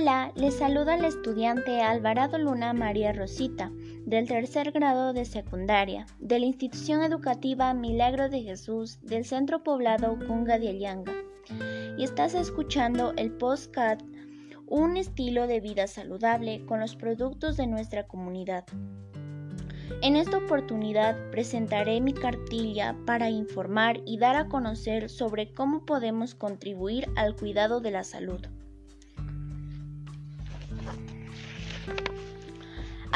Hola, les saluda la estudiante Alvarado Luna María Rosita, del tercer grado de secundaria, de la institución educativa Milagro de Jesús del centro poblado Cunga de Alianga. Y estás escuchando el postcat Un estilo de vida saludable con los productos de nuestra comunidad. En esta oportunidad presentaré mi cartilla para informar y dar a conocer sobre cómo podemos contribuir al cuidado de la salud.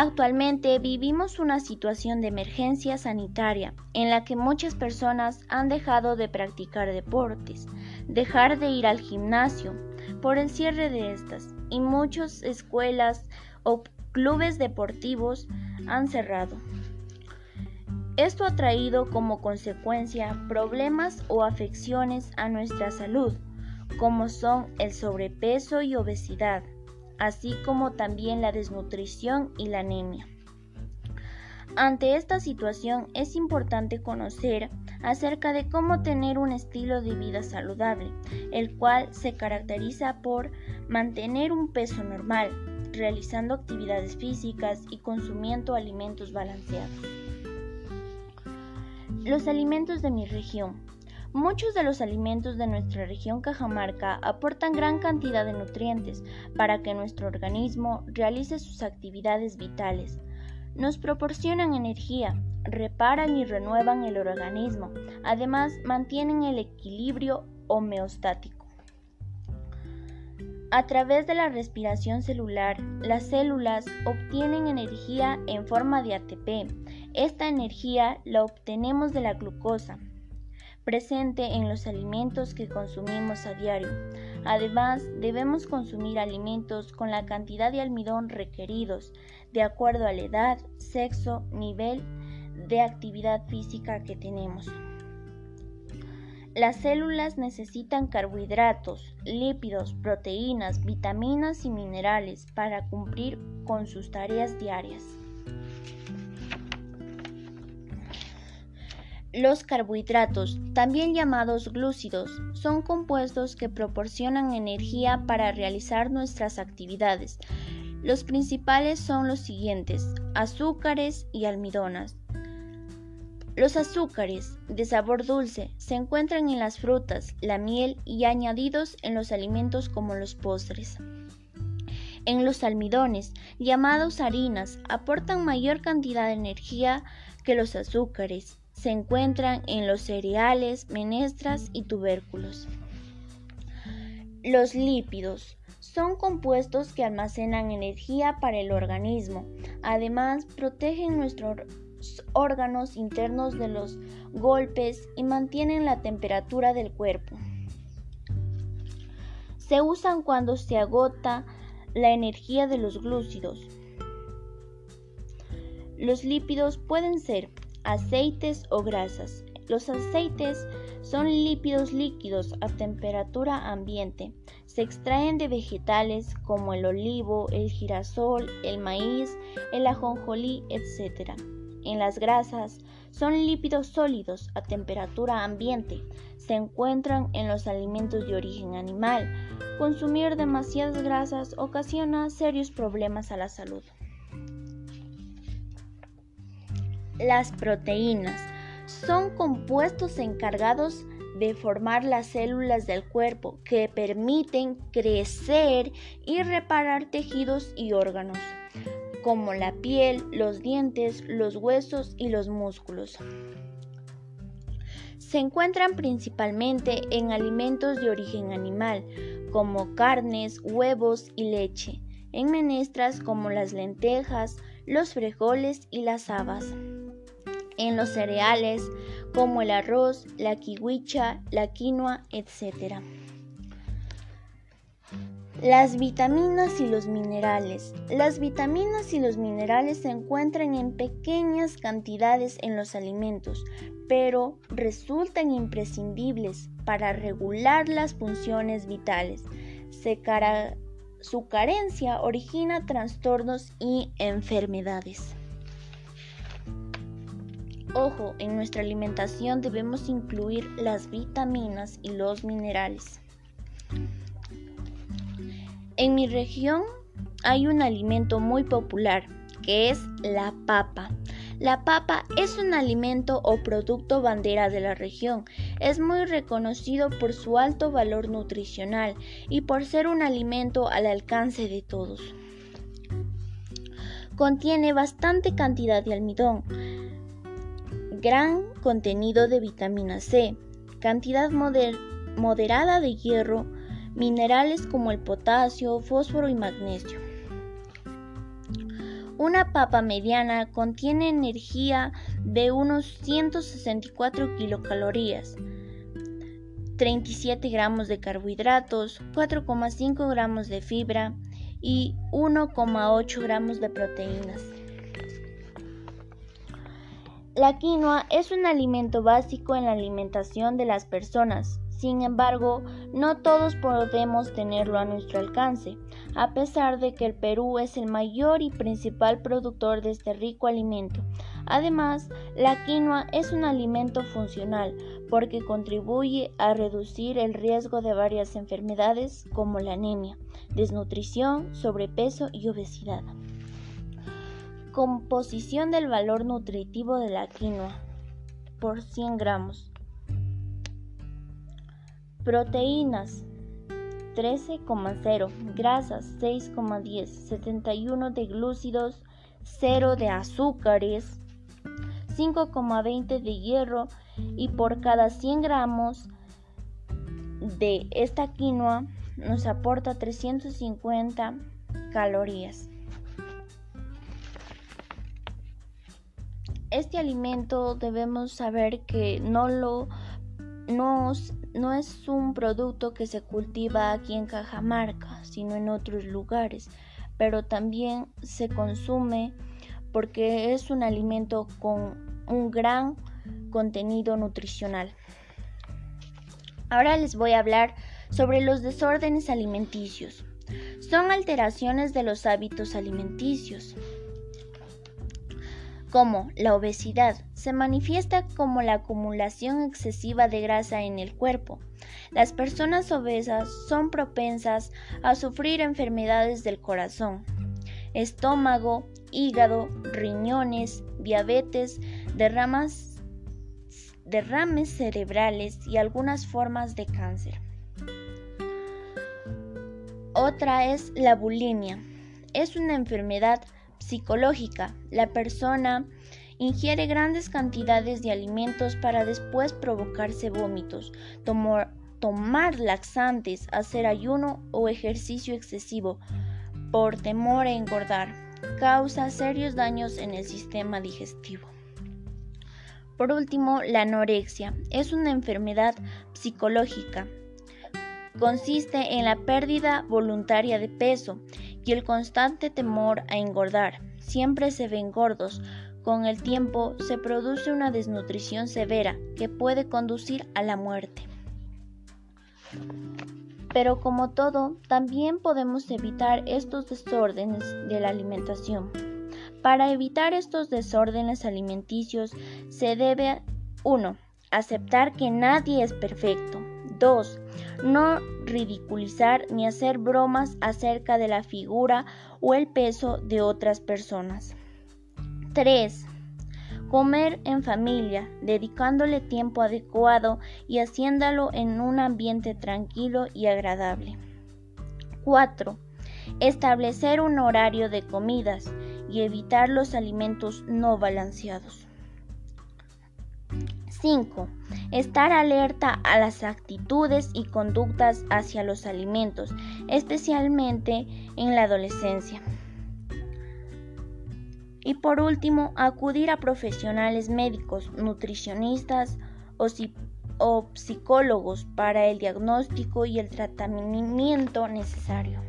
Actualmente vivimos una situación de emergencia sanitaria en la que muchas personas han dejado de practicar deportes, dejar de ir al gimnasio por el cierre de estas y muchas escuelas o clubes deportivos han cerrado. Esto ha traído como consecuencia problemas o afecciones a nuestra salud, como son el sobrepeso y obesidad, así como también la desnutrición y la anemia. Ante esta situación es importante conocer acerca de cómo tener un estilo de vida saludable, el cual se caracteriza por mantener un peso normal, realizando actividades físicas y consumiendo alimentos balanceados. Los alimentos de mi región. Muchos de los alimentos de nuestra región Cajamarca aportan gran cantidad de nutrientes para que nuestro organismo realice sus actividades vitales. Nos proporcionan energía, reparan y renuevan el organismo, además mantienen el equilibrio homeostático. A través de la respiración celular, las células obtienen energía en forma de ATP. Esta energía la obtenemos de la glucosa, presente en los alimentos que consumimos a diario. Además, debemos consumir alimentos con la cantidad de almidón requeridos, de acuerdo a la edad, sexo, nivel de actividad física que tenemos. Las células necesitan carbohidratos, lípidos, proteínas, vitaminas y minerales para cumplir con sus tareas diarias. Los carbohidratos, también llamados glúcidos, son compuestos que proporcionan energía para realizar nuestras actividades. Los principales son los siguientes, azúcares y almidonas. Los azúcares, de sabor dulce, se encuentran en las frutas, la miel y añadidos en los alimentos como los postres. En los almidones, llamados harinas, aportan mayor cantidad de energía que los azúcares se encuentran en los cereales, menestras y tubérculos. Los lípidos son compuestos que almacenan energía para el organismo. Además, protegen nuestros órganos internos de los golpes y mantienen la temperatura del cuerpo. Se usan cuando se agota la energía de los glúcidos. Los lípidos pueden ser aceites o grasas. Los aceites son lípidos líquidos a temperatura ambiente. Se extraen de vegetales como el olivo, el girasol, el maíz, el ajonjolí, etc. En las grasas son lípidos sólidos a temperatura ambiente. Se encuentran en los alimentos de origen animal. Consumir demasiadas grasas ocasiona serios problemas a la salud. Las proteínas son compuestos encargados de formar las células del cuerpo que permiten crecer y reparar tejidos y órganos, como la piel, los dientes, los huesos y los músculos. Se encuentran principalmente en alimentos de origen animal, como carnes, huevos y leche, en menestras como las lentejas, los frijoles y las habas en los cereales como el arroz, la kiwicha, la quinoa, etc. Las vitaminas y los minerales. Las vitaminas y los minerales se encuentran en pequeñas cantidades en los alimentos, pero resultan imprescindibles para regular las funciones vitales. su carencia origina trastornos y enfermedades. Ojo, en nuestra alimentación debemos incluir las vitaminas y los minerales. En mi región hay un alimento muy popular que es la papa. La papa es un alimento o producto bandera de la región. Es muy reconocido por su alto valor nutricional y por ser un alimento al alcance de todos. Contiene bastante cantidad de almidón, gran contenido de vitamina C, cantidad moderada de hierro, minerales como el potasio, fósforo y magnesio. Una papa mediana contiene energía de unos 164 kilocalorías, 37 gramos de carbohidratos, 4,5 gramos de fibra y 1,8 gramos de proteínas. La quinoa es un alimento básico en la alimentación de las personas. Sin embargo, no todos podemos tenerlo a nuestro alcance, a pesar de que el Perú es el mayor y principal productor de este rico alimento. Además, la quinoa es un alimento funcional porque contribuye a reducir el riesgo de varias enfermedades como la anemia, desnutrición, sobrepeso y obesidad. Composición del valor nutritivo de la quinoa por 100 gramos. Proteínas 13,0, grasas 6,10, 71 de glúcidos, 0 de azúcares, 5,20 de hierro y por cada 100 gramos de esta quinoa nos aporta 350 calorías. Este alimento debemos saber que no lo no, no es un producto que se cultiva aquí en Cajamarca, sino en otros lugares, pero también se consume porque es un alimento con un gran contenido nutricional. Ahora les voy a hablar sobre los desórdenes alimenticios. Son alteraciones de los hábitos alimenticios como la obesidad, se manifiesta como la acumulación excesiva de grasa en el cuerpo. Las personas obesas son propensas a sufrir enfermedades del corazón, estómago, hígado, riñones, diabetes, derrames cerebrales y algunas formas de cáncer. Otra es la bulimia. Es una enfermedad psicológica. La persona ingiere grandes cantidades de alimentos para después provocarse vómitos, tomar, tomar laxantes, hacer ayuno o ejercicio excesivo por temor a engordar. Causa serios daños en el sistema digestivo. Por último, la anorexia es una enfermedad psicológica. Consiste en la pérdida voluntaria de peso y el constante temor a engordar. Siempre se ven gordos. Con el tiempo se produce una desnutrición severa que puede conducir a la muerte. Pero como todo, también podemos evitar estos desórdenes de la alimentación. Para evitar estos desórdenes alimenticios se debe 1. Aceptar que nadie es perfecto. 2. No ridiculizar ni hacer bromas acerca de la figura o el peso de otras personas. 3. Comer en familia, dedicándole tiempo adecuado y haciéndolo en un ambiente tranquilo y agradable. 4. Establecer un horario de comidas y evitar los alimentos no balanceados. 5. Estar alerta a las actitudes y conductas hacia los alimentos, especialmente en la adolescencia. Y por último, acudir a profesionales médicos, nutricionistas o, psicólogos para el diagnóstico y el tratamiento necesario.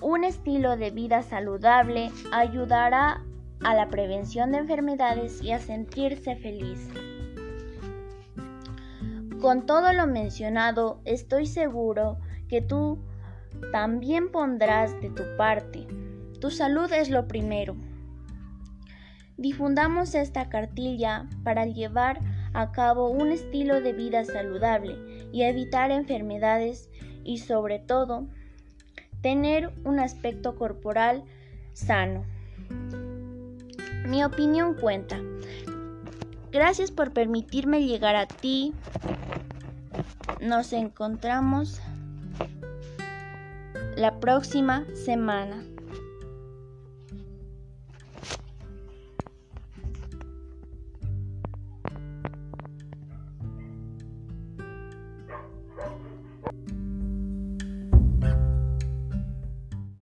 Un estilo de vida saludable ayudará a la prevención de enfermedades y a sentirse feliz. Con todo lo mencionado, estoy seguro que tú también pondrás de tu parte. Tu salud es lo primero. Difundamos esta cartilla para llevar a cabo un estilo de vida saludable y evitar enfermedades y sobre todo tener un aspecto corporal sano. Mi opinión cuenta. Gracias por permitirme llegar a ti. Nos encontramos la próxima semana.